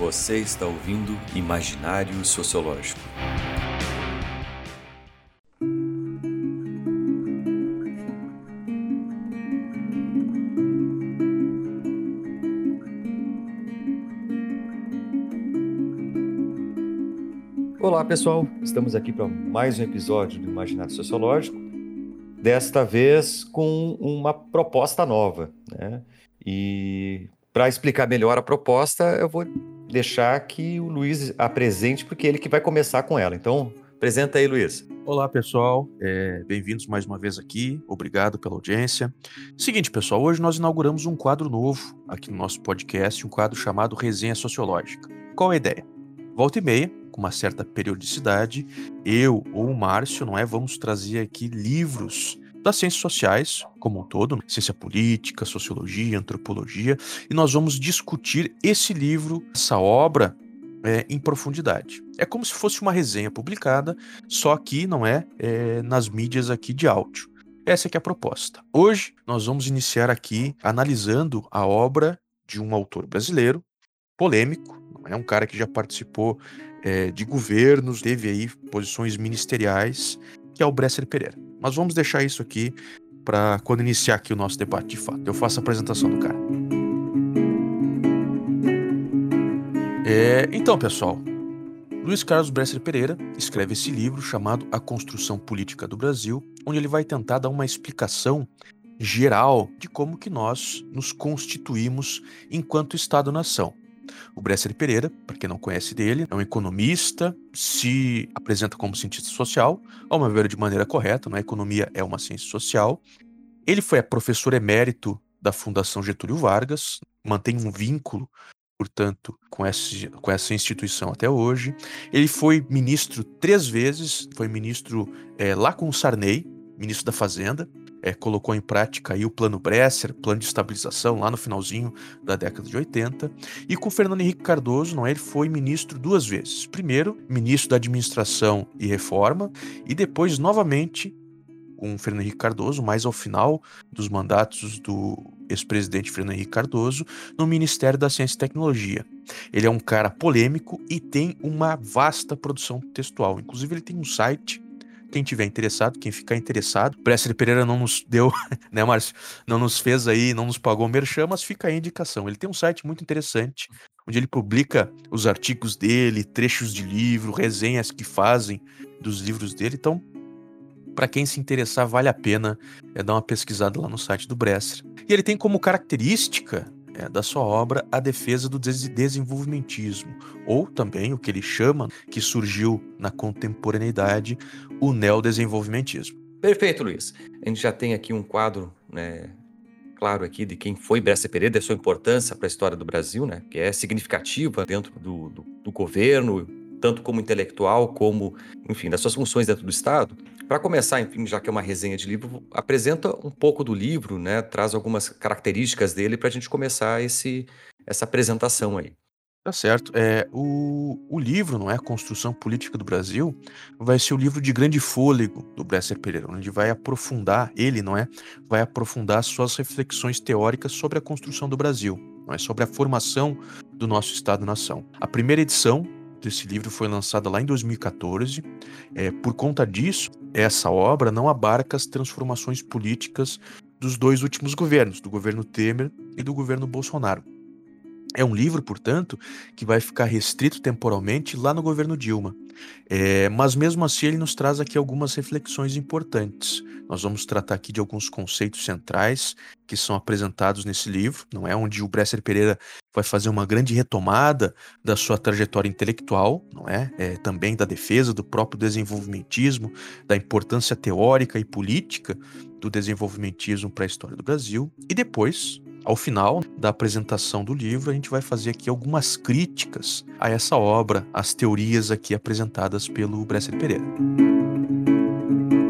Você está ouvindo Imaginário Sociológico. Olá, pessoal. Estamos aqui para mais um episódio do Imaginário Sociológico. Desta vez com uma proposta nova, né? E para explicar melhor a proposta, eu vou deixar que o Luiz apresente, porque é ele que vai começar com ela. Então, apresenta aí, Luiz. Olá, pessoal. É, Bem-vindos mais uma vez aqui. Obrigado pela audiência. Seguinte, pessoal, hoje nós inauguramos um quadro novo aqui no nosso podcast, um quadro chamado Resenha Sociológica. Qual a ideia? Volta e meia, com uma certa periodicidade, eu ou o Márcio, não é, vamos trazer aqui livros das ciências sociais como um todo, ciência política, sociologia, antropologia, e nós vamos discutir esse livro, essa obra é, em profundidade. É como se fosse uma resenha publicada, só que não é, é nas mídias aqui de áudio. Essa é que é a proposta. Hoje nós vamos iniciar aqui analisando a obra de um autor brasileiro, polêmico, é um cara que já participou é, de governos, teve aí posições ministeriais, que é o Bresser Pereira. Mas vamos deixar isso aqui para quando iniciar aqui o nosso debate de fato. Eu faço a apresentação do cara. É, então, pessoal, Luiz Carlos Bresser Pereira escreve esse livro chamado A Construção Política do Brasil, onde ele vai tentar dar uma explicação geral de como que nós nos constituímos enquanto Estado-nação. O Bresser Pereira, para quem não conhece dele, é um economista, se apresenta como cientista social, ao meu ver de maneira correta, a é? economia é uma ciência social. Ele foi professor emérito da Fundação Getúlio Vargas, mantém um vínculo portanto, com essa, com essa instituição até hoje. Ele foi ministro três vezes, foi ministro é, lá com o Sarney, ministro da Fazenda, é, colocou em prática aí o Plano Bresser, plano de estabilização, lá no finalzinho da década de 80. E com Fernando Henrique Cardoso, não é, ele foi ministro duas vezes. Primeiro, ministro da Administração e Reforma, e depois, novamente, com Fernando Henrique Cardoso, mais ao final dos mandatos do ex-presidente Fernando Henrique Cardoso, no Ministério da Ciência e Tecnologia. Ele é um cara polêmico e tem uma vasta produção textual. Inclusive, ele tem um site quem tiver interessado, quem ficar interessado. Presser Pereira não nos deu, né, Márcio? Não nos fez aí, não nos pagou merchan, mas fica aí a indicação. Ele tem um site muito interessante, onde ele publica os artigos dele, trechos de livro, resenhas que fazem dos livros dele. Então, para quem se interessar, vale a pena é, dar uma pesquisada lá no site do Bresser. E ele tem como característica é, da sua obra a defesa do desenvolvimentismo, ou também o que ele chama, que surgiu na contemporaneidade, o neodesenvolvimentismo. Perfeito, Luiz. A gente já tem aqui um quadro né, claro aqui de quem foi Bresser Pereira, da sua importância para a história do Brasil, né, que é significativa dentro do, do, do governo, tanto como intelectual, como, enfim, das suas funções dentro do Estado. Para começar, enfim, já que é uma resenha de livro, apresenta um pouco do livro, né? Traz algumas características dele para a gente começar esse, essa apresentação aí. Tá certo. É, o, o livro, não é? Construção Política do Brasil, vai ser o livro de grande fôlego do Bresser Pereira, onde vai aprofundar, ele, não é? Vai aprofundar suas reflexões teóricas sobre a construção do Brasil, não é? Sobre a formação do nosso Estado-nação. A primeira edição desse livro foi lançada lá em 2014. É, por conta disso, essa obra não abarca as transformações políticas dos dois últimos governos, do governo Temer e do governo Bolsonaro. É um livro, portanto, que vai ficar restrito temporalmente lá no governo Dilma. É, mas mesmo assim ele nos traz aqui algumas reflexões importantes. Nós vamos tratar aqui de alguns conceitos centrais que são apresentados nesse livro, não é onde o Bresser Pereira vai fazer uma grande retomada da sua trajetória intelectual, não é? é também da defesa do próprio desenvolvimentismo, da importância teórica e política do desenvolvimentismo para a história do Brasil, e depois ao final da apresentação do livro, a gente vai fazer aqui algumas críticas a essa obra, as teorias aqui apresentadas pelo Bresser Pereira.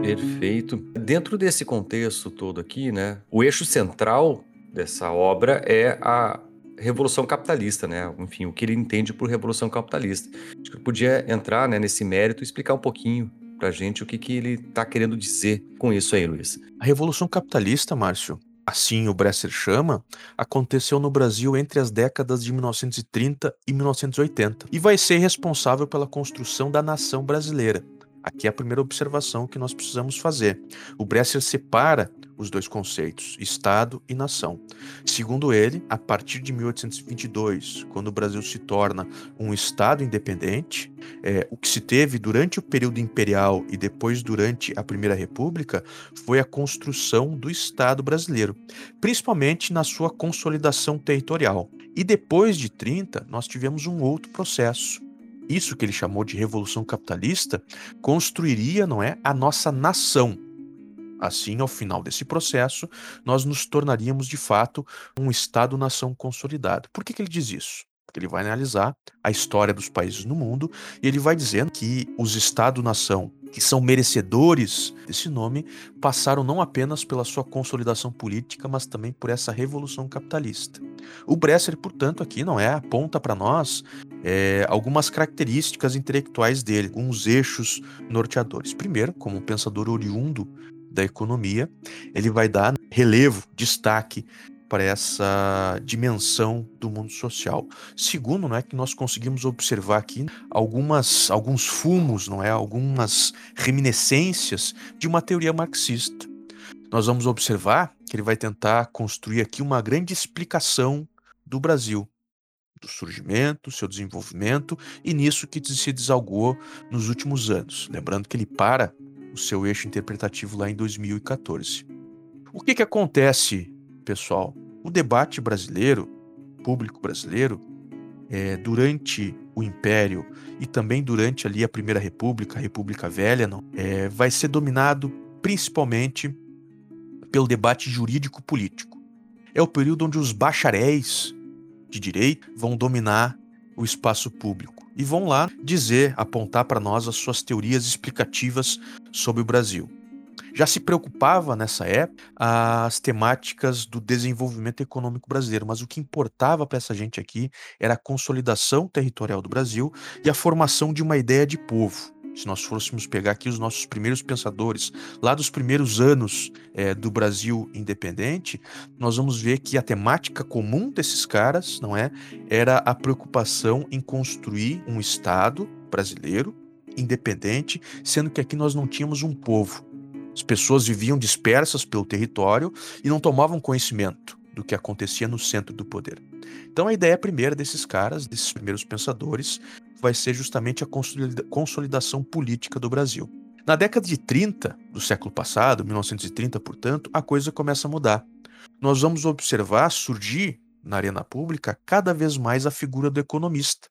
Perfeito. Dentro desse contexto todo aqui, né, o eixo central dessa obra é a revolução capitalista, né? Enfim, o que ele entende por revolução capitalista. Acho que eu podia entrar né, nesse mérito e explicar um pouquinho pra gente o que, que ele está querendo dizer com isso aí, Luiz. A revolução capitalista, Márcio, assim o Bresser chama, aconteceu no Brasil entre as décadas de 1930 e 1980 e vai ser responsável pela construção da nação brasileira. Aqui é a primeira observação que nós precisamos fazer. O Bresser separa os dois conceitos, Estado e nação. Segundo ele, a partir de 1822, quando o Brasil se torna um Estado independente, é, o que se teve durante o período imperial e depois durante a Primeira República foi a construção do Estado brasileiro, principalmente na sua consolidação territorial. E depois de 30, nós tivemos um outro processo, isso que ele chamou de revolução capitalista, construiria, não é, a nossa nação. Assim, ao final desse processo, nós nos tornaríamos de fato um Estado-nação consolidado. Por que, que ele diz isso? Porque ele vai analisar a história dos países no mundo e ele vai dizendo que os Estado-nação que são merecedores desse nome passaram não apenas pela sua consolidação política, mas também por essa revolução capitalista. O Bresser, portanto, aqui não é aponta para nós é, algumas características intelectuais dele, alguns eixos norteadores. Primeiro, como um pensador oriundo da economia, ele vai dar relevo, destaque para essa dimensão do mundo social. Segundo, não é que nós conseguimos observar aqui algumas alguns fumos, não é, algumas reminiscências de uma teoria marxista. Nós vamos observar que ele vai tentar construir aqui uma grande explicação do Brasil, do surgimento, seu desenvolvimento e nisso que se desalgou nos últimos anos. Lembrando que ele para o seu eixo interpretativo lá em 2014. O que, que acontece, pessoal? O debate brasileiro, público brasileiro, é, durante o Império e também durante ali a Primeira República, a República Velha, não, é, vai ser dominado principalmente pelo debate jurídico-político. É o período onde os bacharéis de direito vão dominar o espaço público e vão lá dizer, apontar para nós as suas teorias explicativas sobre o Brasil. Já se preocupava nessa época as temáticas do desenvolvimento econômico brasileiro, mas o que importava para essa gente aqui era a consolidação territorial do Brasil e a formação de uma ideia de povo se nós fôssemos pegar aqui os nossos primeiros pensadores, lá dos primeiros anos é, do Brasil independente, nós vamos ver que a temática comum desses caras, não é, era a preocupação em construir um Estado brasileiro independente, sendo que aqui nós não tínhamos um povo. As pessoas viviam dispersas pelo território e não tomavam conhecimento do que acontecia no centro do poder. Então a ideia primeira desses caras, desses primeiros pensadores, vai ser justamente a consolidação política do Brasil. Na década de 30 do século passado, 1930, portanto, a coisa começa a mudar. Nós vamos observar surgir na arena pública cada vez mais a figura do economista.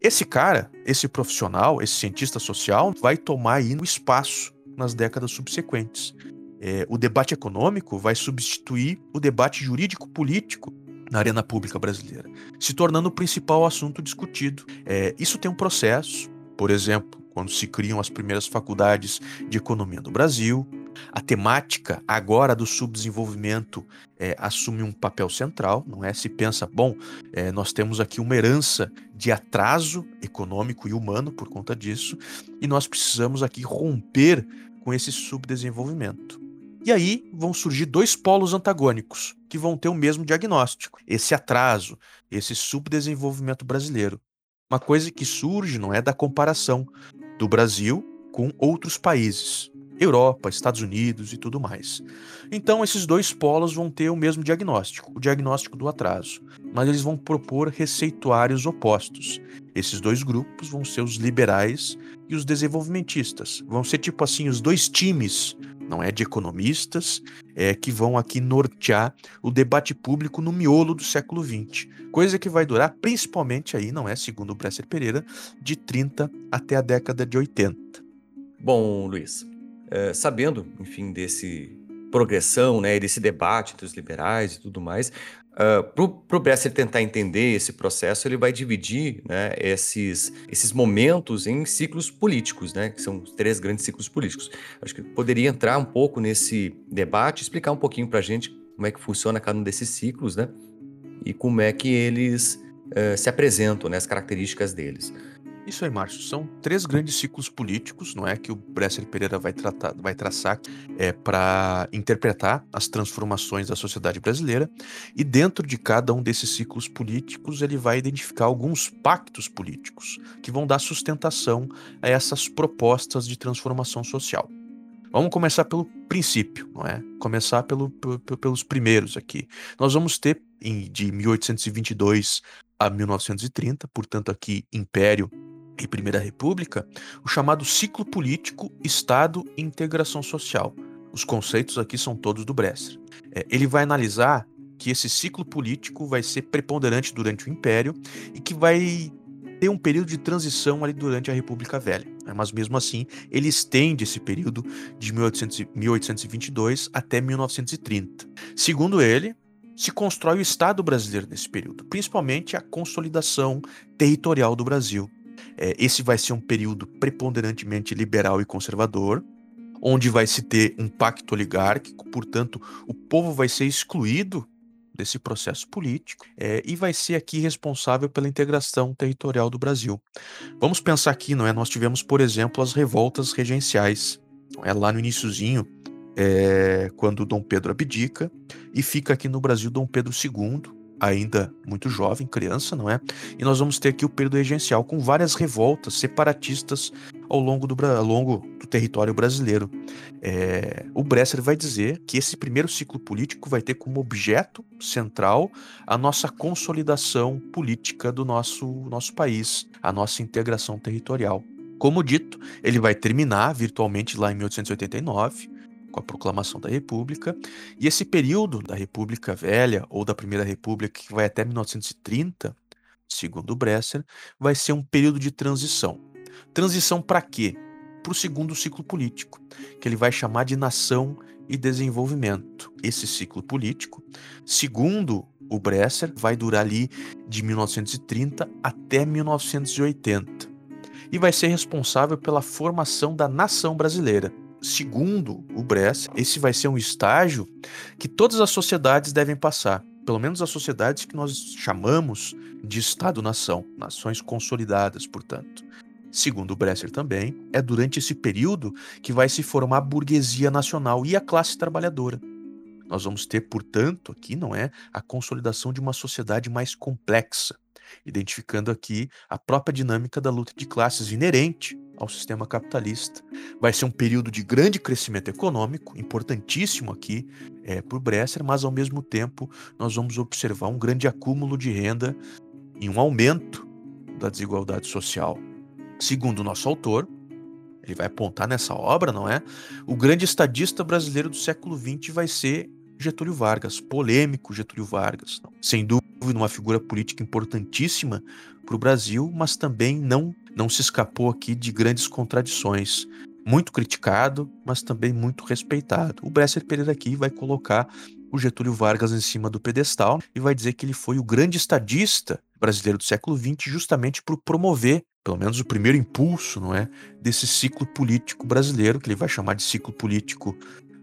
Esse cara, esse profissional, esse cientista social, vai tomar aí o espaço nas décadas subsequentes. É, o debate econômico vai substituir o debate jurídico-político na arena pública brasileira, se tornando o principal assunto discutido. É, isso tem um processo, por exemplo, quando se criam as primeiras faculdades de economia no Brasil, a temática agora do subdesenvolvimento é, assume um papel central, não é? Se pensa, bom, é, nós temos aqui uma herança de atraso econômico e humano por conta disso, e nós precisamos aqui romper com esse subdesenvolvimento. E aí vão surgir dois polos antagônicos que vão ter o mesmo diagnóstico: esse atraso, esse subdesenvolvimento brasileiro. Uma coisa que surge não é da comparação do Brasil com outros países, Europa, Estados Unidos e tudo mais. Então, esses dois polos vão ter o mesmo diagnóstico, o diagnóstico do atraso, mas eles vão propor receituários opostos. Esses dois grupos vão ser os liberais e os desenvolvimentistas. Vão ser tipo assim os dois times não é de economistas, é, que vão aqui nortear o debate público no miolo do século XX. Coisa que vai durar principalmente aí, não é, segundo o Bresser Pereira, de 30 até a década de 80. Bom, Luiz, é, sabendo, enfim, desse progressão, né, desse debate entre os liberais e tudo mais, Uh, para o Bresser tentar entender esse processo, ele vai dividir né, esses, esses momentos em ciclos políticos, né, que são os três grandes ciclos políticos. Acho que poderia entrar um pouco nesse debate, explicar um pouquinho para a gente como é que funciona cada um desses ciclos, né, e como é que eles uh, se apresentam, né, as características deles. Isso aí, Márcio. São três grandes ciclos políticos, não é, que o Bresser Pereira vai, tratar, vai traçar é, para interpretar as transformações da sociedade brasileira. E dentro de cada um desses ciclos políticos, ele vai identificar alguns pactos políticos que vão dar sustentação a essas propostas de transformação social. Vamos começar pelo princípio, não é? Começar pelo, pelos primeiros aqui. Nós vamos ter de 1822 a 1930, portanto aqui Império e Primeira República, o chamado ciclo político, Estado e integração social. Os conceitos aqui são todos do Bresser. É, ele vai analisar que esse ciclo político vai ser preponderante durante o Império e que vai ter um período de transição ali durante a República Velha. Né? Mas mesmo assim, ele estende esse período de 1800, 1822 até 1930. Segundo ele, se constrói o Estado brasileiro nesse período, principalmente a consolidação territorial do Brasil. É, esse vai ser um período preponderantemente liberal e conservador, onde vai se ter um pacto oligárquico, portanto, o povo vai ser excluído desse processo político é, e vai ser aqui responsável pela integração territorial do Brasil. Vamos pensar aqui, não é? Nós tivemos, por exemplo, as revoltas regenciais, é lá no iníciozinho, é, quando Dom Pedro abdica e fica aqui no Brasil Dom Pedro II, ainda muito jovem, criança, não é? E nós vamos ter aqui o período regencial com várias revoltas separatistas ao longo do, ao longo do território brasileiro. É, o Bresser vai dizer que esse primeiro ciclo político vai ter como objeto central a nossa consolidação política do nosso, nosso país, a nossa integração territorial. Como dito, ele vai terminar virtualmente lá em 1889 com a proclamação da República, e esse período da República Velha ou da Primeira República, que vai até 1930, segundo Bresser, vai ser um período de transição. Transição para quê? Para o segundo ciclo político, que ele vai chamar de nação e desenvolvimento. Esse ciclo político, segundo o Bresser, vai durar ali de 1930 até 1980 e vai ser responsável pela formação da nação brasileira segundo o Bress, esse vai ser um estágio que todas as sociedades devem passar, pelo menos as sociedades que nós chamamos de Estado-nação, nações consolidadas, portanto. Segundo o Bresser também, é durante esse período que vai se formar a burguesia nacional e a classe trabalhadora. Nós vamos ter, portanto, aqui não é a consolidação de uma sociedade mais complexa, identificando aqui a própria dinâmica da luta de classes inerente ao sistema capitalista. Vai ser um período de grande crescimento econômico, importantíssimo aqui é, para o Bresser, mas ao mesmo tempo nós vamos observar um grande acúmulo de renda e um aumento da desigualdade social. Segundo o nosso autor, ele vai apontar nessa obra, não é? O grande estadista brasileiro do século XX vai ser Getúlio Vargas, polêmico Getúlio Vargas. Sem dúvida, uma figura política importantíssima para o Brasil, mas também não não se escapou aqui de grandes contradições. Muito criticado, mas também muito respeitado. O Bresser Pereira aqui vai colocar o Getúlio Vargas em cima do pedestal e vai dizer que ele foi o grande estadista brasileiro do século XX justamente por promover, pelo menos o primeiro impulso, não é, desse ciclo político brasileiro, que ele vai chamar de ciclo político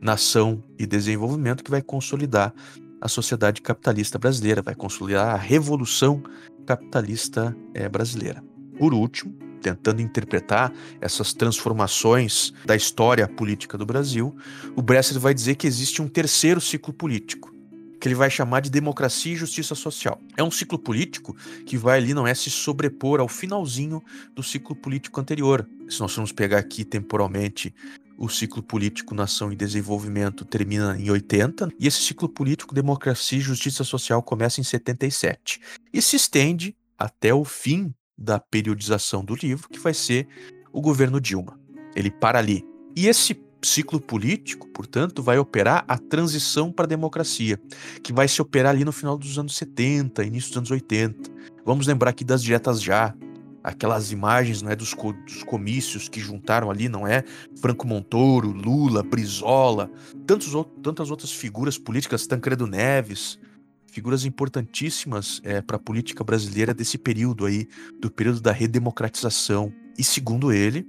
nação e desenvolvimento, que vai consolidar a sociedade capitalista brasileira, vai consolidar a revolução capitalista é, brasileira. Por último, tentando interpretar essas transformações da história política do Brasil, o Bresser vai dizer que existe um terceiro ciclo político, que ele vai chamar de democracia e justiça social. É um ciclo político que vai ali, não é se sobrepor ao finalzinho do ciclo político anterior. Se nós formos pegar aqui temporalmente o ciclo político Nação e Desenvolvimento termina em 80 e esse ciclo político Democracia e Justiça Social começa em 77 e se estende até o fim da periodização do livro, que vai ser o governo Dilma. Ele para ali. E esse ciclo político, portanto, vai operar a transição para a democracia, que vai se operar ali no final dos anos 70, início dos anos 80. Vamos lembrar aqui das diretas já, aquelas imagens não é, dos, co dos comícios que juntaram ali, não é? Franco Montoro, Lula, Brizola, tantos, tantas outras figuras políticas, Tancredo Neves, figuras importantíssimas é, para a política brasileira desse período aí, do período da redemocratização. E segundo ele,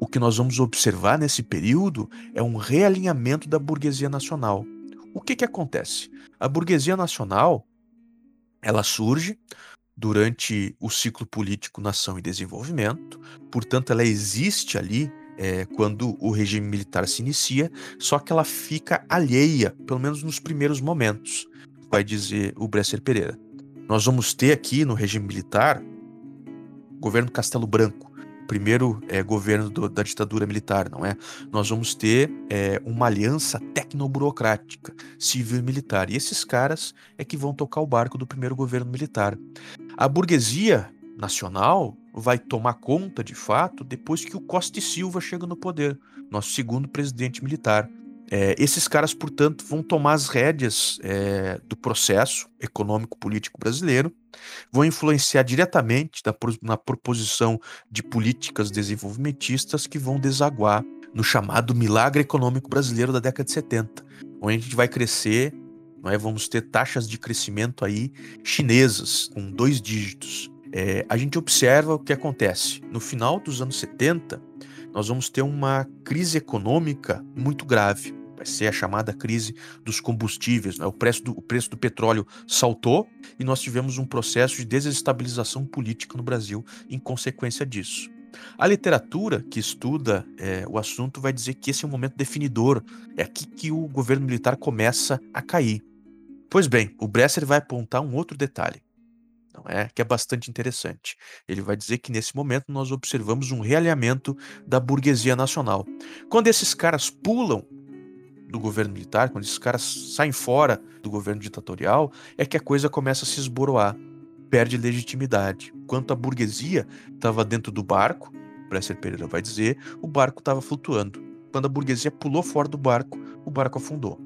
o que nós vamos observar nesse período é um realinhamento da burguesia nacional. O que que acontece? A burguesia nacional, ela surge durante o ciclo político nação e desenvolvimento, portanto, ela existe ali é, quando o regime militar se inicia, só que ela fica alheia, pelo menos nos primeiros momentos, vai dizer o Bresser Pereira. Nós vamos ter aqui no regime militar governo Castelo Branco, primeiro é, governo do, da ditadura militar, não é? Nós vamos ter é, uma aliança tecnoburocrática, civil e militar. E esses caras é que vão tocar o barco do primeiro governo militar. A burguesia nacional vai tomar conta, de fato, depois que o Costa e Silva chega no poder, nosso segundo presidente militar. É, esses caras, portanto, vão tomar as rédeas é, do processo econômico-político brasileiro, vão influenciar diretamente na, na proposição de políticas desenvolvimentistas que vão desaguar no chamado milagre econômico brasileiro da década de 70, onde a gente vai crescer, vamos ter taxas de crescimento aí chinesas, com dois dígitos. É, a gente observa o que acontece. No final dos anos 70, nós vamos ter uma crise econômica muito grave. Vai ser a chamada crise dos combustíveis. Né? O, preço do, o preço do petróleo saltou e nós tivemos um processo de desestabilização política no Brasil em consequência disso. A literatura que estuda é, o assunto vai dizer que esse é um momento definidor, é aqui que o governo militar começa a cair. Pois bem, o Bresser vai apontar um outro detalhe não é? Que é bastante interessante. Ele vai dizer que nesse momento nós observamos um realinhamento da burguesia nacional. Quando esses caras pulam do governo militar, quando esses caras saem fora do governo ditatorial, é que a coisa começa a se esboroar, perde legitimidade. Quanto a burguesia estava dentro do barco, Bresser Pereira vai dizer, o barco estava flutuando. Quando a burguesia pulou fora do barco, o barco afundou.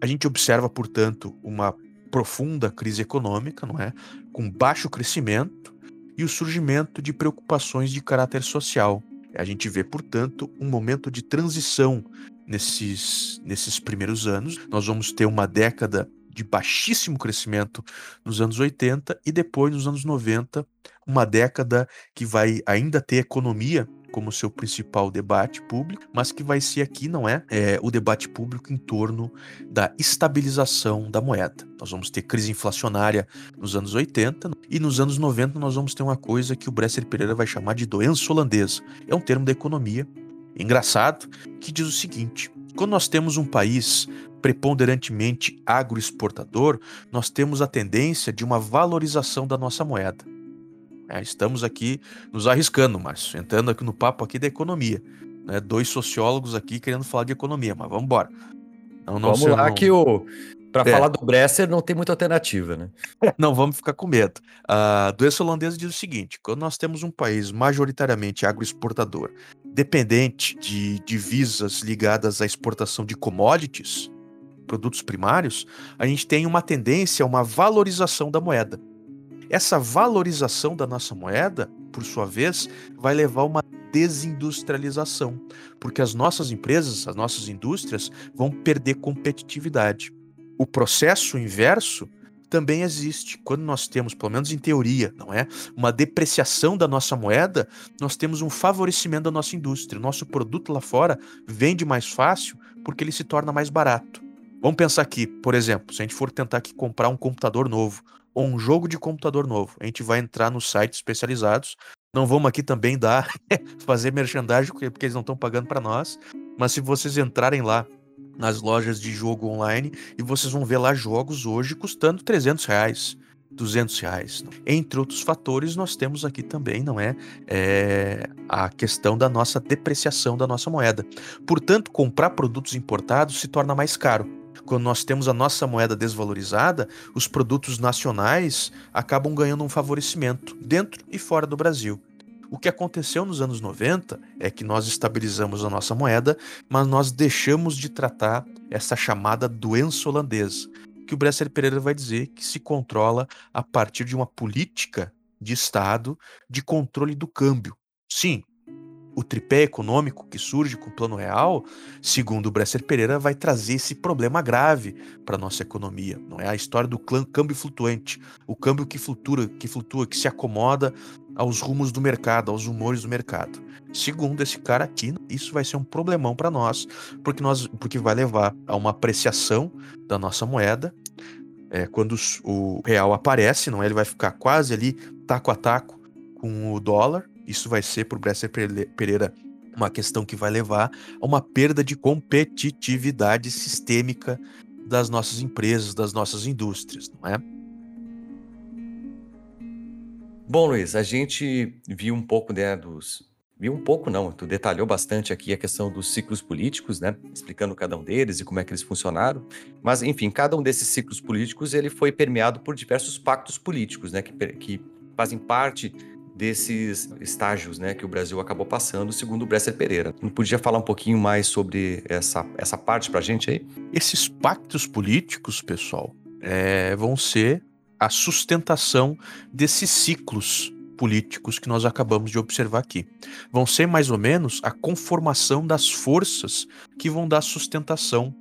A gente observa, portanto, uma profunda crise econômica, não é? Com baixo crescimento e o surgimento de preocupações de caráter social. A gente vê, portanto, um momento de transição nesses, nesses primeiros anos. Nós vamos ter uma década de baixíssimo crescimento nos anos 80 e depois, nos anos 90, uma década que vai ainda ter economia como seu principal debate público, mas que vai ser aqui, não é, é o debate público em torno da estabilização da moeda. Nós vamos ter crise inflacionária nos anos 80 e nos anos 90 nós vamos ter uma coisa que o Bresser Pereira vai chamar de doença holandesa. É um termo da economia engraçado que diz o seguinte: quando nós temos um país preponderantemente agroexportador, nós temos a tendência de uma valorização da nossa moeda. É, estamos aqui nos arriscando, Márcio, entrando aqui no papo aqui da economia. Né? Dois sociólogos aqui querendo falar de economia, mas vamos embora. Não, não, vamos lá não... que o para é. falar do Bresser não tem muita alternativa, né? não vamos ficar com medo. A doença holandesa diz o seguinte: quando nós temos um país majoritariamente agroexportador, dependente de divisas ligadas à exportação de commodities, produtos primários, a gente tem uma tendência a uma valorização da moeda. Essa valorização da nossa moeda, por sua vez, vai levar a uma desindustrialização, porque as nossas empresas, as nossas indústrias vão perder competitividade. O processo inverso também existe. Quando nós temos, pelo menos em teoria, não é, uma depreciação da nossa moeda, nós temos um favorecimento da nossa indústria. O nosso produto lá fora vende mais fácil porque ele se torna mais barato. Vamos pensar aqui, por exemplo, se a gente for tentar aqui comprar um computador novo ou um jogo de computador novo. A gente vai entrar nos sites especializados. Não vamos aqui também dar fazer merchandising porque eles não estão pagando para nós, mas se vocês entrarem lá nas lojas de jogo online e vocês vão ver lá jogos hoje custando 300 reais, 200 reais. Entre outros fatores, nós temos aqui também, não é, é, a questão da nossa depreciação da nossa moeda. Portanto, comprar produtos importados se torna mais caro quando nós temos a nossa moeda desvalorizada, os produtos nacionais acabam ganhando um favorecimento dentro e fora do Brasil. O que aconteceu nos anos 90 é que nós estabilizamos a nossa moeda, mas nós deixamos de tratar essa chamada doença holandesa, que o Bresser Pereira vai dizer que se controla a partir de uma política de Estado de controle do câmbio. Sim, o tripé econômico que surge com o Plano Real, segundo o Bresser Pereira, vai trazer esse problema grave para a nossa economia. Não é a história do clã câmbio flutuante, o câmbio que flutua, que flutua, que se acomoda aos rumos do mercado, aos humores do mercado. Segundo esse cara aqui, isso vai ser um problemão para nós, porque nós, porque vai levar a uma apreciação da nossa moeda é, quando o real aparece, não é? Ele vai ficar quase ali taco a taco com o dólar. Isso vai ser para o Bresser Pereira uma questão que vai levar a uma perda de competitividade sistêmica das nossas empresas, das nossas indústrias, não é? Bom, Luiz, a gente viu um pouco né, dos. Viu um pouco, não, tu detalhou bastante aqui a questão dos ciclos políticos, né? Explicando cada um deles e como é que eles funcionaram. Mas, enfim, cada um desses ciclos políticos ele foi permeado por diversos pactos políticos, né? Que, que fazem parte desses estágios né, que o Brasil acabou passando, segundo o Bresser Pereira. Não podia falar um pouquinho mais sobre essa, essa parte para a gente aí? Esses pactos políticos, pessoal, é, vão ser a sustentação desses ciclos políticos que nós acabamos de observar aqui. Vão ser mais ou menos a conformação das forças que vão dar sustentação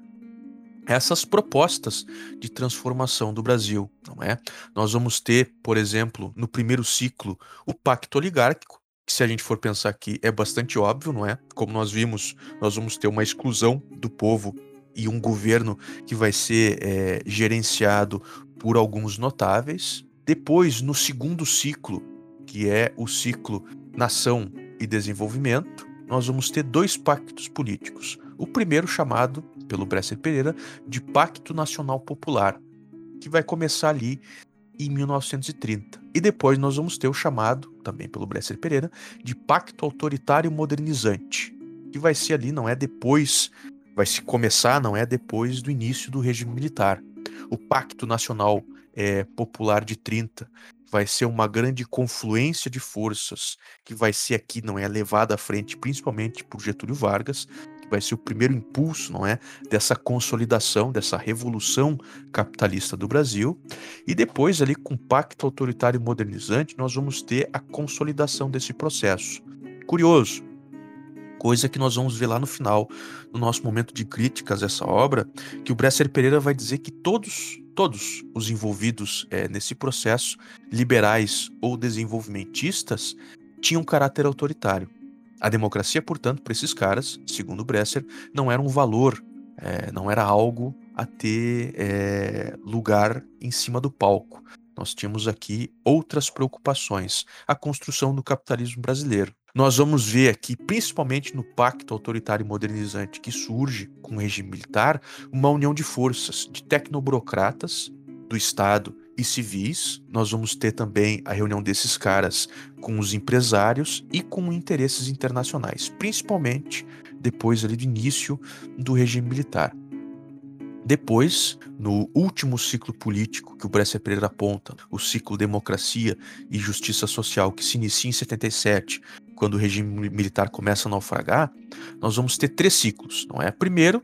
essas propostas de transformação do Brasil, não é? Nós vamos ter, por exemplo, no primeiro ciclo, o pacto oligárquico, que se a gente for pensar aqui é bastante óbvio, não é? Como nós vimos, nós vamos ter uma exclusão do povo e um governo que vai ser é, gerenciado por alguns notáveis. Depois, no segundo ciclo, que é o ciclo nação e desenvolvimento, nós vamos ter dois pactos políticos. O primeiro chamado pelo Bresser Pereira de Pacto Nacional Popular, que vai começar ali em 1930. E depois nós vamos ter o chamado, também pelo Bresser Pereira, de Pacto Autoritário Modernizante, que vai ser ali, não é depois, vai se começar, não é depois do início do regime militar o Pacto Nacional é, Popular de 30 vai ser uma grande confluência de forças que vai ser aqui, não é, levada à frente principalmente por Getúlio Vargas, que vai ser o primeiro impulso, não é, dessa consolidação, dessa revolução capitalista do Brasil. E depois ali com o Pacto Autoritário Modernizante, nós vamos ter a consolidação desse processo. Curioso, coisa que nós vamos ver lá no final, no nosso momento de críticas a essa obra, que o Bresser Pereira vai dizer que todos, todos os envolvidos é, nesse processo, liberais ou desenvolvimentistas, tinham caráter autoritário. A democracia, portanto, para esses caras, segundo Bresser, não era um valor, é, não era algo a ter é, lugar em cima do palco. Nós tínhamos aqui outras preocupações, a construção do capitalismo brasileiro. Nós vamos ver aqui, principalmente no Pacto Autoritário Modernizante que surge com o regime militar, uma união de forças de tecnoburocratas do Estado e civis. Nós vamos ter também a reunião desses caras com os empresários e com interesses internacionais, principalmente depois ali do início do regime militar. Depois, no último ciclo político que o Bresser Pereira aponta, o ciclo Democracia e Justiça Social, que se inicia em 77, quando o regime militar começa a naufragar, nós vamos ter três ciclos, não é? Primeiro,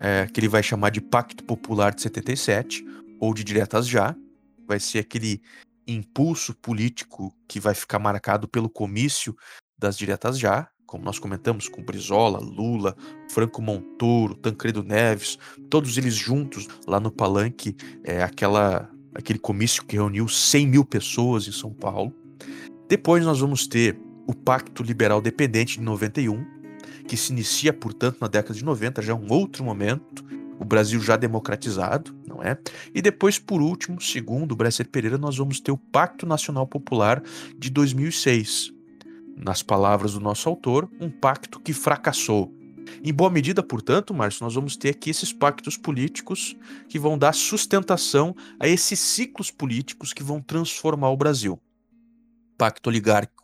é, que ele vai chamar de Pacto Popular de 77, ou de Diretas Já, vai ser aquele impulso político que vai ficar marcado pelo comício das Diretas Já, como nós comentamos, com Brizola, Lula, Franco Montoro, Tancredo Neves, todos eles juntos lá no Palanque, é, aquela, aquele comício que reuniu 100 mil pessoas em São Paulo. Depois nós vamos ter o Pacto Liberal Dependente de 91, que se inicia, portanto, na década de 90, já é um outro momento, o Brasil já democratizado, não é? E depois, por último, segundo o Bresser Pereira, nós vamos ter o Pacto Nacional Popular de 2006, nas palavras do nosso autor, um pacto que fracassou. Em boa medida, portanto, Márcio, nós vamos ter aqui esses pactos políticos que vão dar sustentação a esses ciclos políticos que vão transformar o Brasil. Pacto oligárquico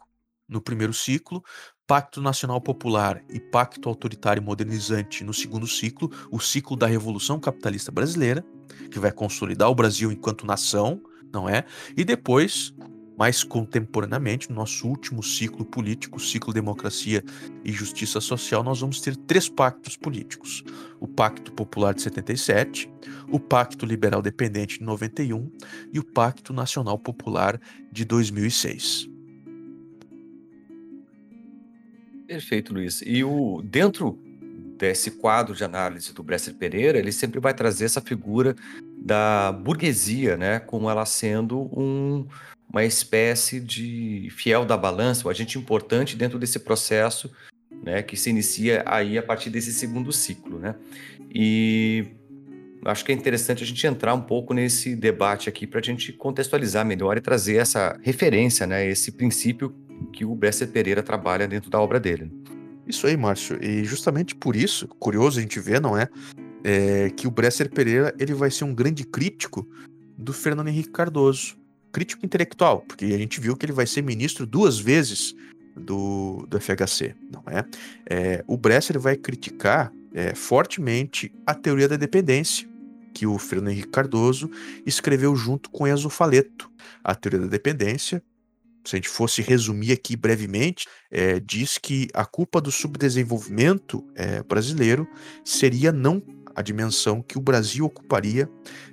no primeiro ciclo, Pacto Nacional Popular e Pacto Autoritário Modernizante no segundo ciclo, o ciclo da Revolução Capitalista Brasileira, que vai consolidar o Brasil enquanto nação, não é? E depois mais contemporaneamente, no nosso último ciclo político, ciclo Democracia e Justiça Social, nós vamos ter três pactos políticos: o Pacto Popular de 77, o Pacto Liberal Dependente de 91 e o Pacto Nacional Popular de 2006. Perfeito, Luiz. E o dentro desse quadro de análise do Bresser Pereira, ele sempre vai trazer essa figura da burguesia, né, como ela sendo um uma espécie de fiel da balança, um agente importante dentro desse processo, né, que se inicia aí a partir desse segundo ciclo, né? E acho que é interessante a gente entrar um pouco nesse debate aqui para a gente contextualizar melhor e trazer essa referência, né, esse princípio que o Bresser Pereira trabalha dentro da obra dele. Isso aí, Márcio. E justamente por isso, curioso a gente ver, não é? é que o Bresser Pereira ele vai ser um grande crítico do Fernando Henrique Cardoso. Crítico intelectual, porque a gente viu que ele vai ser ministro duas vezes do, do FHC, não é? é o Bresser vai criticar é, fortemente a teoria da dependência, que o Fernando Henrique Cardoso escreveu junto com Enzo Faleto. A teoria da dependência se a gente fosse resumir aqui brevemente, é, diz que a culpa do subdesenvolvimento é, brasileiro seria não a dimensão que o Brasil ocuparia,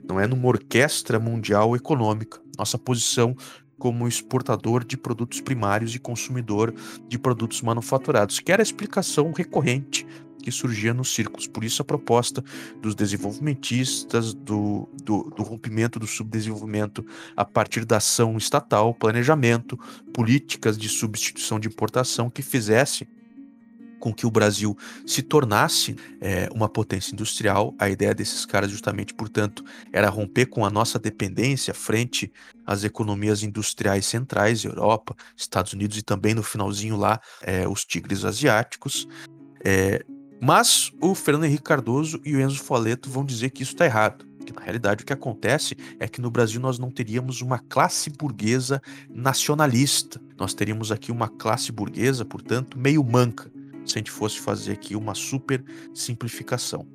não é numa orquestra mundial econômica. Nossa posição como exportador de produtos primários e consumidor de produtos manufaturados, que era a explicação recorrente que surgia nos círculos. Por isso, a proposta dos desenvolvimentistas do, do, do, rompimento do subdesenvolvimento a partir da ação estatal, planejamento, políticas de substituição de importação que fizesse com que o Brasil se tornasse é, uma potência industrial. A ideia desses caras, justamente, portanto, era romper com a nossa dependência frente às economias industriais centrais, Europa, Estados Unidos e também no finalzinho lá é, os tigres asiáticos. É, mas o Fernando Henrique Cardoso e o Enzo Foleto vão dizer que isso está errado. Que na realidade o que acontece é que no Brasil nós não teríamos uma classe burguesa nacionalista. Nós teríamos aqui uma classe burguesa, portanto, meio manca se a gente fosse fazer aqui uma super simplificação.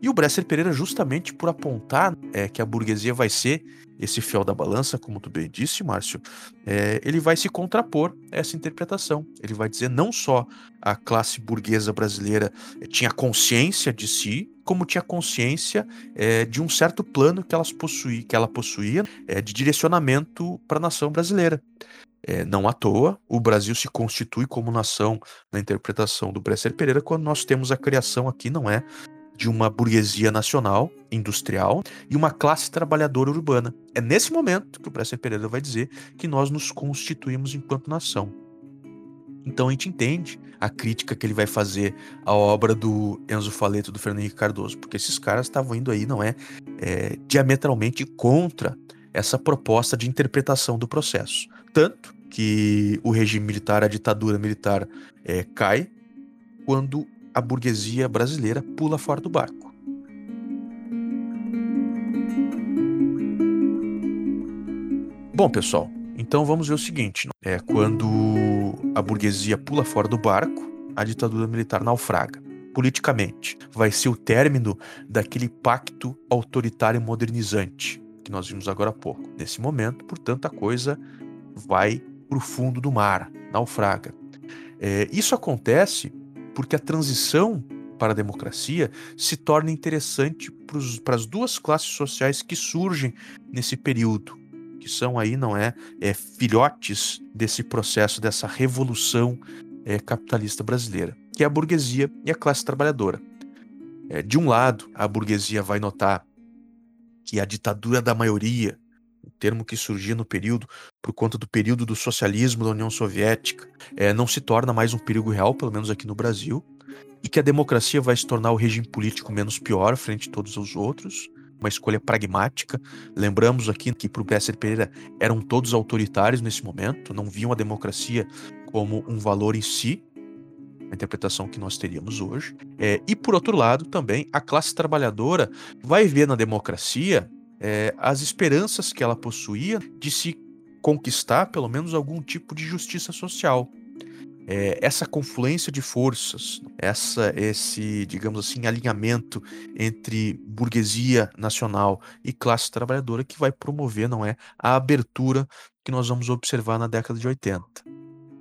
E o Bresser Pereira, justamente por apontar é, que a burguesia vai ser esse fiel da balança, como tu bem disse, Márcio, é, ele vai se contrapor a essa interpretação. Ele vai dizer não só a classe burguesa brasileira tinha consciência de si, como tinha consciência é, de um certo plano que, elas possuí, que ela possuía é, de direcionamento para a nação brasileira. É, não à toa, o Brasil se constitui como nação na interpretação do Bresser Pereira quando nós temos a criação aqui, não é? De uma burguesia nacional, industrial e uma classe trabalhadora urbana. É nesse momento que o Bresser Pereira vai dizer que nós nos constituímos enquanto nação. Então a gente entende a crítica que ele vai fazer à obra do Enzo Faleto do Fernando Henrique Cardoso, porque esses caras estavam indo aí, não é, é diametralmente contra essa proposta de interpretação do processo. Tanto que o regime militar, a ditadura militar, é, cai quando a burguesia brasileira pula fora do barco. Bom, pessoal, então vamos ver o seguinte: é quando a burguesia pula fora do barco, a ditadura militar naufraga. Politicamente, vai ser o término daquele pacto autoritário modernizante que nós vimos agora há pouco. Nesse momento, portanto, a coisa vai para o fundo do mar, naufraga. É, isso acontece porque a transição para a democracia se torna interessante para as duas classes sociais que surgem nesse período, que são aí, não é, é filhotes desse processo, dessa revolução é, capitalista brasileira, que é a burguesia e a classe trabalhadora. É, de um lado, a burguesia vai notar que a ditadura da maioria, termo que surgia no período por conta do período do socialismo da União Soviética, é, não se torna mais um perigo real, pelo menos aqui no Brasil, e que a democracia vai se tornar o regime político menos pior frente a todos os outros, uma escolha pragmática. Lembramos aqui que para o Bresser Pereira eram todos autoritários nesse momento, não viam a democracia como um valor em si, a interpretação que nós teríamos hoje. É, e por outro lado, também a classe trabalhadora vai ver na democracia é, as esperanças que ela possuía de se conquistar pelo menos algum tipo de justiça social. É, essa confluência de forças, essa, esse, digamos assim, alinhamento entre burguesia nacional e classe trabalhadora que vai promover, não é, a abertura que nós vamos observar na década de 80.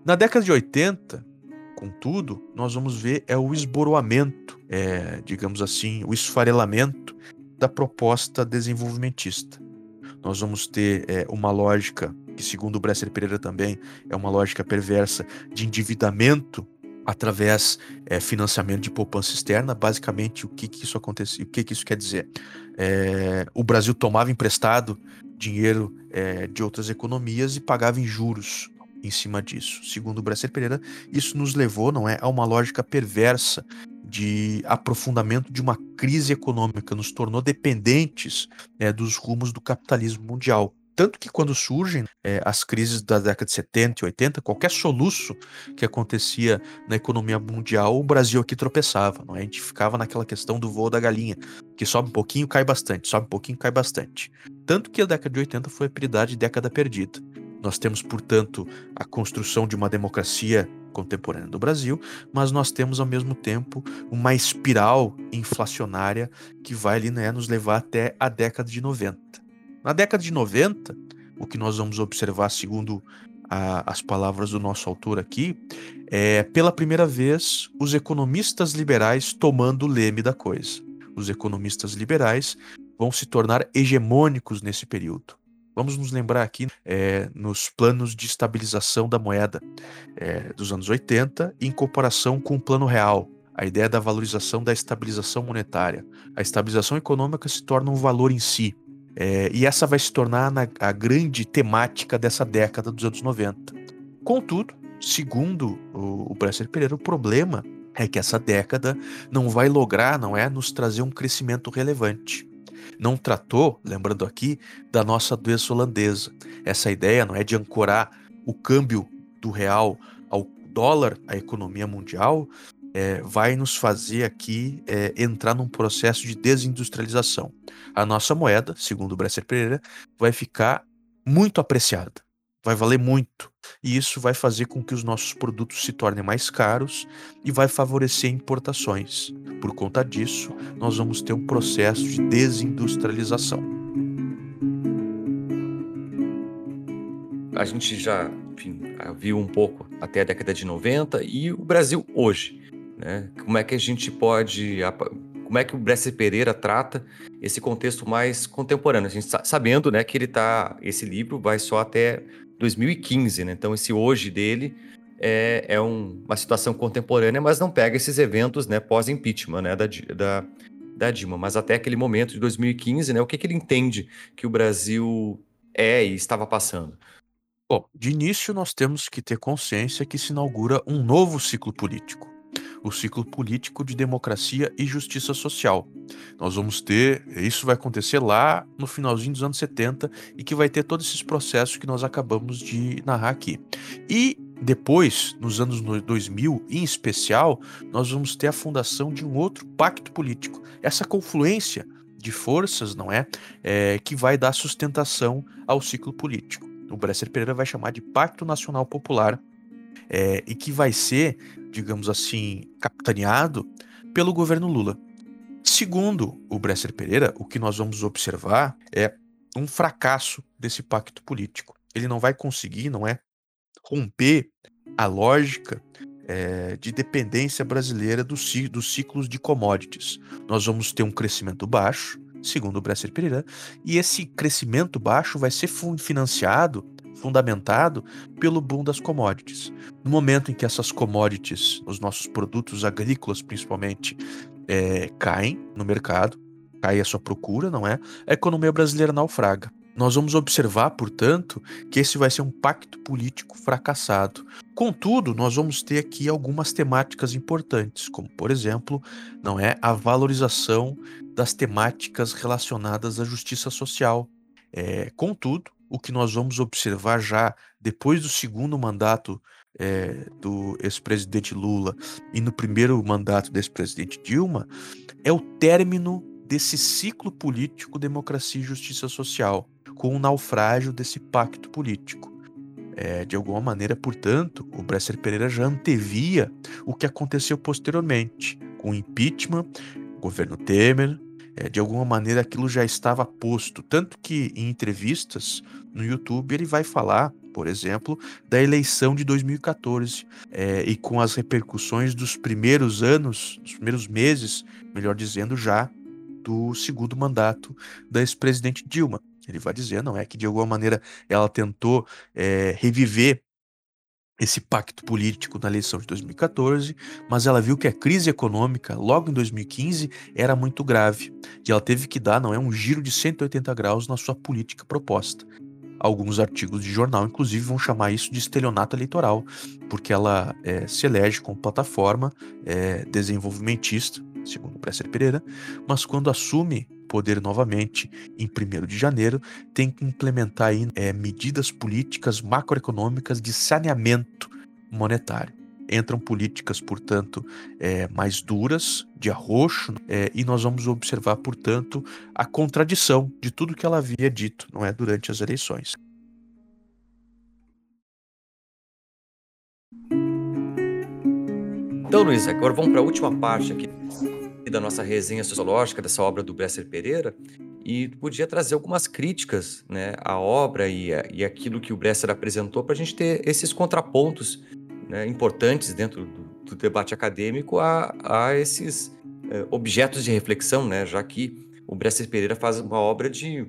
Na década de 80, contudo, nós vamos ver é o esboroamento, é, digamos assim, o esfarelamento da proposta desenvolvimentista. Nós vamos ter é, uma lógica que, segundo o Bresser Pereira também, é uma lógica perversa de endividamento através é, financiamento de poupança externa. Basicamente, o que, que isso acontece, o que, que isso quer dizer? É, o Brasil tomava emprestado dinheiro é, de outras economias e pagava em juros em cima disso. Segundo o Bresser Pereira, isso nos levou, não é, a uma lógica perversa de aprofundamento de uma crise econômica, nos tornou dependentes é, dos rumos do capitalismo mundial. Tanto que quando surgem é, as crises da década de 70 e 80, qualquer soluço que acontecia na economia mundial, o Brasil aqui tropeçava. Não é? A gente ficava naquela questão do voo da galinha, que sobe um pouquinho, cai bastante, sobe um pouquinho, cai bastante. Tanto que a década de 80 foi a peridade de década perdida. Nós temos, portanto, a construção de uma democracia contemporânea do Brasil, mas nós temos ao mesmo tempo uma espiral inflacionária que vai ali, né, nos levar até a década de 90. Na década de 90, o que nós vamos observar, segundo a, as palavras do nosso autor aqui, é pela primeira vez os economistas liberais tomando o leme da coisa. Os economistas liberais vão se tornar hegemônicos nesse período. Vamos nos lembrar aqui é, nos planos de estabilização da moeda é, dos anos 80, em comparação com o plano real, a ideia da valorização da estabilização monetária. A estabilização econômica se torna um valor em si, é, e essa vai se tornar na, a grande temática dessa década dos anos 90. Contudo, segundo o, o Bresser Pereira, o problema é que essa década não vai lograr, não é, nos trazer um crescimento relevante. Não tratou, lembrando aqui, da nossa doença holandesa. Essa ideia não é de ancorar o câmbio do real ao dólar, a economia mundial, é, vai nos fazer aqui é, entrar num processo de desindustrialização. A nossa moeda, segundo o Bresser Pereira, vai ficar muito apreciada, vai valer muito. E isso vai fazer com que os nossos produtos se tornem mais caros e vai favorecer importações. Por conta disso, nós vamos ter um processo de desindustrialização. A gente já enfim, viu um pouco até a década de 90 e o Brasil hoje né? Como é que a gente pode. Como é que o Bresser Pereira trata esse contexto mais contemporâneo? A gente sabendo né, que ele tá. Esse livro vai só até 2015, né? Então, esse hoje dele é, é um, uma situação contemporânea, mas não pega esses eventos né, pós-impeachment né, da, da, da Dilma. Mas até aquele momento de 2015, né, o que, que ele entende que o Brasil é e estava passando? Bom, de início nós temos que ter consciência que se inaugura um novo ciclo político o ciclo político de democracia e justiça social. Nós vamos ter, isso vai acontecer lá no finalzinho dos anos 70 e que vai ter todos esses processos que nós acabamos de narrar aqui. E depois, nos anos 2000, em especial, nós vamos ter a fundação de um outro pacto político. Essa confluência de forças, não é? é que vai dar sustentação ao ciclo político. O Bresser Pereira vai chamar de Pacto Nacional Popular é, e que vai ser digamos assim, capitaneado pelo governo Lula. Segundo o Bresser Pereira, o que nós vamos observar é um fracasso desse pacto político. Ele não vai conseguir, não é, romper a lógica é, de dependência brasileira dos, dos ciclos de commodities. Nós vamos ter um crescimento baixo, segundo o Bresser Pereira, e esse crescimento baixo vai ser financiado fundamentado pelo boom das commodities. No momento em que essas commodities, os nossos produtos agrícolas principalmente, é, caem no mercado, cai a sua procura, não é? A economia brasileira naufraga. Nós vamos observar, portanto, que esse vai ser um pacto político fracassado. Contudo, nós vamos ter aqui algumas temáticas importantes, como, por exemplo, não é a valorização das temáticas relacionadas à justiça social. É, contudo, o que nós vamos observar já depois do segundo mandato é, do ex-presidente Lula e no primeiro mandato do ex-presidente Dilma é o término desse ciclo político democracia e justiça social, com o naufrágio desse pacto político. É, de alguma maneira, portanto, o Bresser Pereira já antevia o que aconteceu posteriormente, com o impeachment, governo Temer, é, de alguma maneira aquilo já estava posto. Tanto que em entrevistas no YouTube ele vai falar, por exemplo, da eleição de 2014 é, e com as repercussões dos primeiros anos, dos primeiros meses, melhor dizendo, já do segundo mandato da ex-presidente Dilma. Ele vai dizer, não é que de alguma maneira ela tentou é, reviver esse pacto político na eleição de 2014, mas ela viu que a crise econômica, logo em 2015, era muito grave. E ela teve que dar, não é, um giro de 180 graus na sua política proposta. alguns artigos de jornal, inclusive, vão chamar isso de estelionato eleitoral, porque ela é, se elege como plataforma é, desenvolvimentista, segundo o Presser Pereira, mas quando assume poder novamente em 1 de janeiro, tem que implementar aí, é, medidas políticas macroeconômicas de saneamento monetário. Entram políticas, portanto, é, mais duras, de arroxo, é, e nós vamos observar, portanto, a contradição de tudo que ela havia dito não é, durante as eleições. Então, Luiz, agora vamos para a última parte aqui da nossa resenha sociológica dessa obra do Bresser Pereira e podia trazer algumas críticas né, à obra e, a, e aquilo que o Bresser apresentou para a gente ter esses contrapontos né, importantes dentro do, do, debate acadêmico a, a esses é, objetos de reflexão, né, já que o Bresser Pereira faz uma obra de,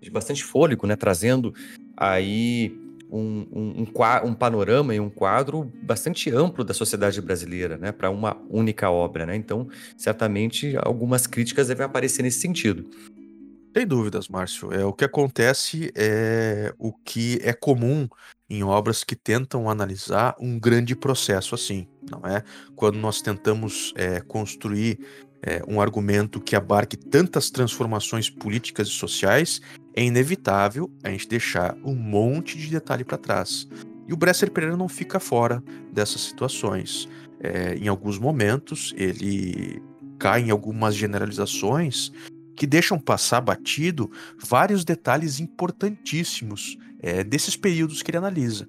de bastante fôlego, né, trazendo aí um, um, um, um, panorama e um quadro bastante amplo da sociedade brasileira, né, para uma única obra, né? Então, certamente algumas críticas devem aparecer nesse sentido. Sem dúvidas, Márcio. É, o que acontece é o que é comum em obras que tentam analisar um grande processo assim, não é? Quando nós tentamos é, construir é, um argumento que abarque tantas transformações políticas e sociais, é inevitável a gente deixar um monte de detalhe para trás. E o Bresser Pereira não fica fora dessas situações. É, em alguns momentos, ele cai em algumas generalizações que deixam passar batido vários detalhes importantíssimos é, desses períodos que ele analisa.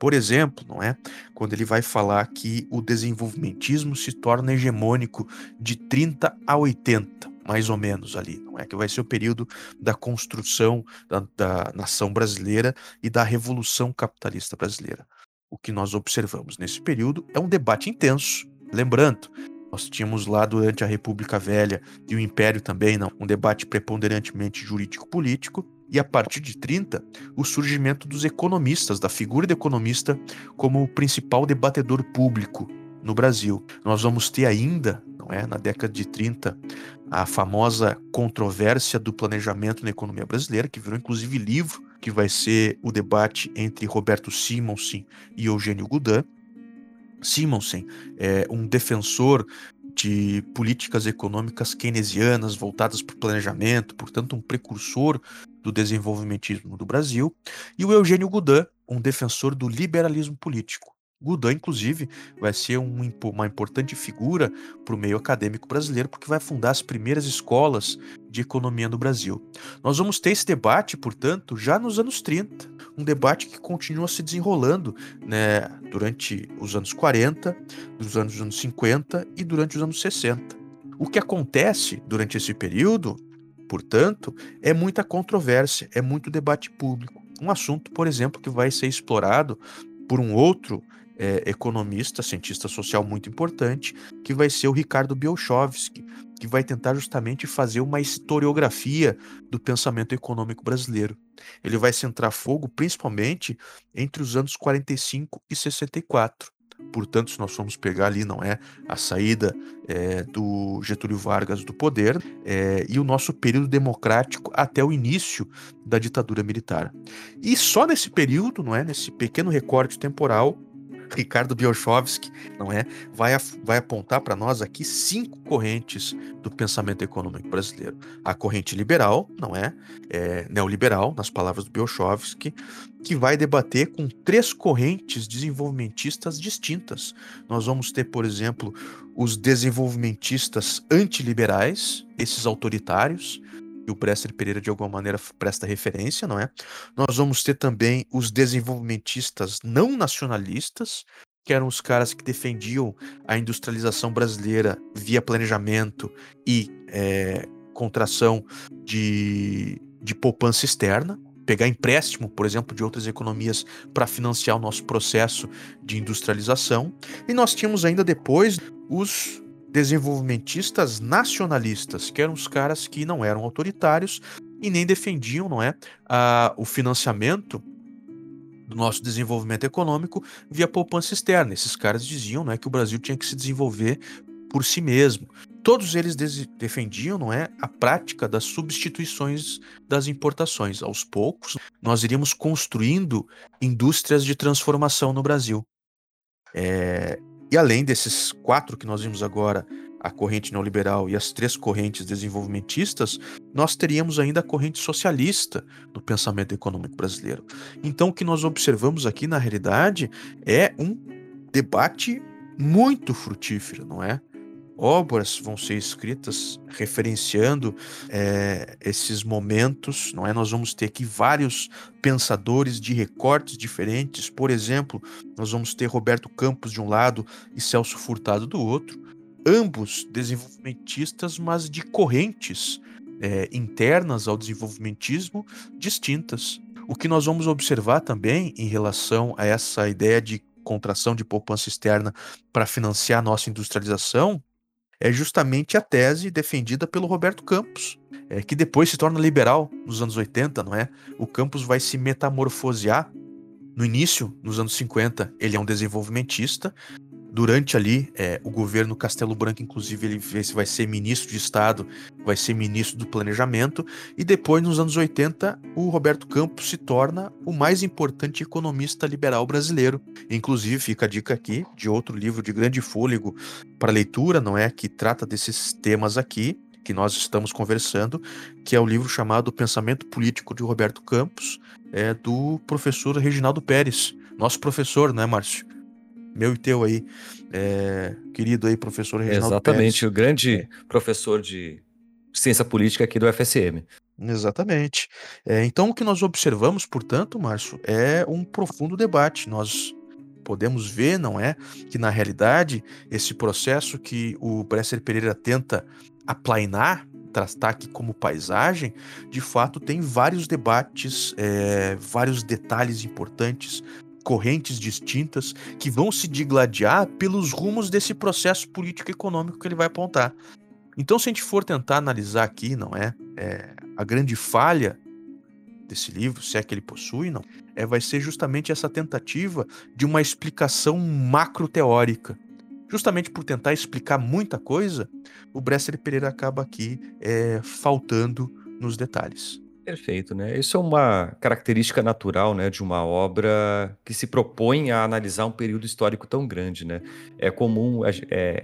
Por exemplo, não é? Quando ele vai falar que o desenvolvimentismo se torna hegemônico de 30 a 80, mais ou menos ali, não é? Que vai ser o período da construção da, da nação brasileira e da revolução capitalista brasileira. O que nós observamos nesse período é um debate intenso. Lembrando, nós tínhamos lá durante a República Velha e o Império também não, um debate preponderantemente jurídico-político, e a partir de 30, o surgimento dos economistas, da figura do economista como o principal debatedor público no Brasil. Nós vamos ter ainda, não é, na década de 30, a famosa controvérsia do planejamento na economia brasileira, que virou inclusive livro, que vai ser o debate entre Roberto Simonsen e Eugênio Goudin. Simonsen é um defensor de políticas econômicas keynesianas voltadas para o planejamento, portanto, um precursor do desenvolvimentismo do Brasil, e o Eugênio Goudin, um defensor do liberalismo político. Goudin, inclusive, vai ser um, uma importante figura para o meio acadêmico brasileiro, porque vai fundar as primeiras escolas de economia no Brasil. Nós vamos ter esse debate, portanto, já nos anos 30, um debate que continua se desenrolando né, durante os anos 40, dos anos, anos 50 e durante os anos 60. O que acontece durante esse período, portanto, é muita controvérsia, é muito debate público. Um assunto, por exemplo, que vai ser explorado por um outro é, economista, cientista social muito importante, que vai ser o Ricardo Bielchowski, que vai tentar justamente fazer uma historiografia do pensamento econômico brasileiro. Ele vai centrar fogo principalmente entre os anos 45 e 64. Portanto, se nós formos pegar ali, não é a saída é, do Getúlio Vargas do poder é, e o nosso período democrático até o início da ditadura militar. E só nesse período, não é, nesse pequeno recorte temporal, Ricardo Biochovski, não é? Vai, vai apontar para nós aqui cinco correntes do pensamento econômico brasileiro. A corrente liberal, não é? é neoliberal, nas palavras do Biochovski, que vai debater com três correntes desenvolvimentistas distintas. Nós vamos ter, por exemplo, os desenvolvimentistas antiliberais, esses autoritários, e o Bresser Pereira de alguma maneira presta referência, não é? Nós vamos ter também os desenvolvimentistas não nacionalistas, que eram os caras que defendiam a industrialização brasileira via planejamento e é, contração de, de poupança externa, pegar empréstimo, por exemplo, de outras economias para financiar o nosso processo de industrialização. E nós tínhamos ainda depois os desenvolvimentistas nacionalistas, que eram os caras que não eram autoritários e nem defendiam, não é, a, o financiamento do nosso desenvolvimento econômico via poupança externa. Esses caras diziam, não é, que o Brasil tinha que se desenvolver por si mesmo. todos eles defendiam, não é, a prática das substituições das importações. Aos poucos, nós iríamos construindo indústrias de transformação no Brasil. É, e além desses quatro que nós vimos agora, a corrente neoliberal e as três correntes desenvolvimentistas, nós teríamos ainda a corrente socialista no pensamento econômico brasileiro. Então, o que nós observamos aqui, na realidade, é um debate muito frutífero, não é? Obras vão ser escritas referenciando é, esses momentos, não é? Nós vamos ter aqui vários pensadores de recortes diferentes. Por exemplo, nós vamos ter Roberto Campos de um lado e Celso Furtado do outro, ambos desenvolvimentistas, mas de correntes é, internas ao desenvolvimentismo distintas. O que nós vamos observar também em relação a essa ideia de contração de poupança externa para financiar a nossa industrialização é justamente a tese defendida pelo Roberto Campos, é, que depois se torna liberal nos anos 80, não é? O Campos vai se metamorfosear. No início, nos anos 50, ele é um desenvolvimentista, durante ali é, o governo Castelo Branco, inclusive, ele vai ser ministro de Estado, vai ser ministro do Planejamento, e depois, nos anos 80, o Roberto Campos se torna o mais importante economista liberal brasileiro. Inclusive, fica a dica aqui de outro livro de grande fôlego para leitura, não é? Que trata desses temas aqui, que nós estamos conversando, que é o livro chamado Pensamento Político de Roberto Campos, é do professor Reginaldo Pérez, nosso professor, né, Márcio? Meu e teu aí, é, querido aí, professor Reginaldo Exatamente, Pérez. o grande é. professor de ciência política aqui do FSM. Exatamente. É, então, o que nós observamos, portanto, Márcio, é um profundo debate. Nós podemos ver, não é, que na realidade esse processo que o Bresser Pereira tenta aplainar, tratar aqui como paisagem, de fato tem vários debates, é, vários detalhes importantes, correntes distintas que vão se digladiar pelos rumos desse processo político econômico que ele vai apontar. Então, se a gente for tentar analisar aqui, não é, é a grande falha desse livro, se é que ele possui, não, é vai ser justamente essa tentativa de uma explicação macro-teórica. Justamente por tentar explicar muita coisa, o Bresser Pereira acaba aqui é, faltando nos detalhes. Perfeito, né? Isso é uma característica natural, né, de uma obra que se propõe a analisar um período histórico tão grande, né? É comum, é,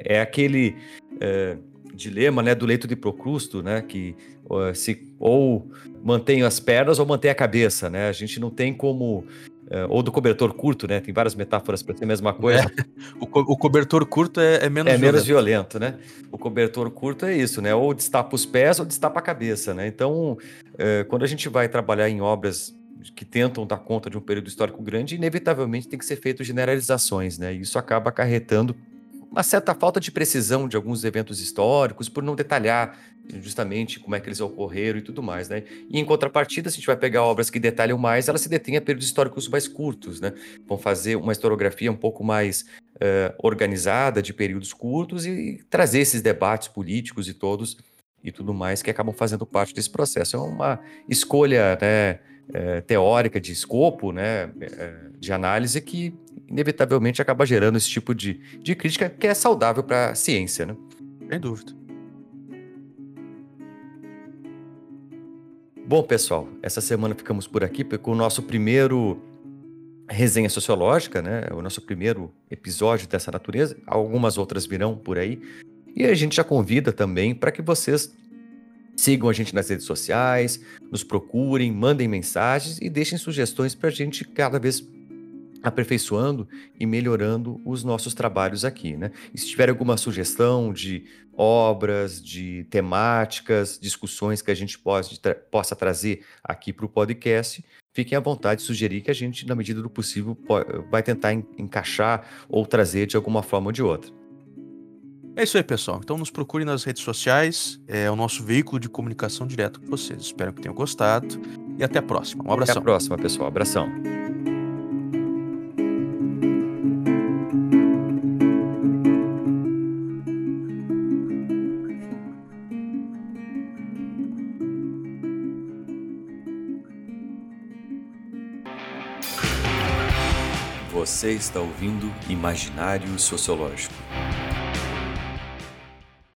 é, aquele é, dilema, né, do leito de Procrusto, né, que se ou mantém as pernas ou mantém a cabeça, né? A gente não tem como é, ou do cobertor curto, né? Tem várias metáforas para ser a mesma coisa. É. O, co o, cobertor curto é, é menos é violento. menos violento, né? O cobertor curto é isso, né? Ou destapa os pés ou destapa a cabeça, né? Então, é, quando a gente vai trabalhar em obras que tentam dar conta de um período histórico grande, inevitavelmente tem que ser feito generalizações, né? E isso acaba acarretando uma certa falta de precisão de alguns eventos históricos, por não detalhar justamente como é que eles ocorreram e tudo mais, né? E em contrapartida, se a gente vai pegar obras que detalham mais, elas se detêm a períodos históricos mais curtos, né? Vão fazer uma historiografia um pouco mais uh, organizada de períodos curtos e trazer esses debates políticos e todos e tudo mais que acabam fazendo parte desse processo. É uma escolha, né? É, teórica de escopo, né, é, de análise que inevitavelmente acaba gerando esse tipo de, de crítica que é saudável para a ciência, né? Sem dúvida. Bom, pessoal, essa semana ficamos por aqui com o nosso primeiro resenha sociológica, né? O nosso primeiro episódio dessa natureza. Algumas outras virão por aí. E a gente já convida também para que vocês sigam a gente nas redes sociais, nos procurem, mandem mensagens e deixem sugestões para a gente cada vez aperfeiçoando e melhorando os nossos trabalhos aqui, né? E se tiver alguma sugestão de obras, de temáticas, discussões que a gente pode, tra possa trazer aqui para o podcast, fiquem à vontade de sugerir que a gente, na medida do possível, vai tentar en encaixar ou trazer de alguma forma ou de outra. É isso aí, pessoal. Então nos procure nas redes sociais, é o nosso veículo de comunicação direto com vocês. Espero que tenham gostado e até a próxima. Um abração. Até a próxima, pessoal. Abração. Você está ouvindo Imaginário Sociológico.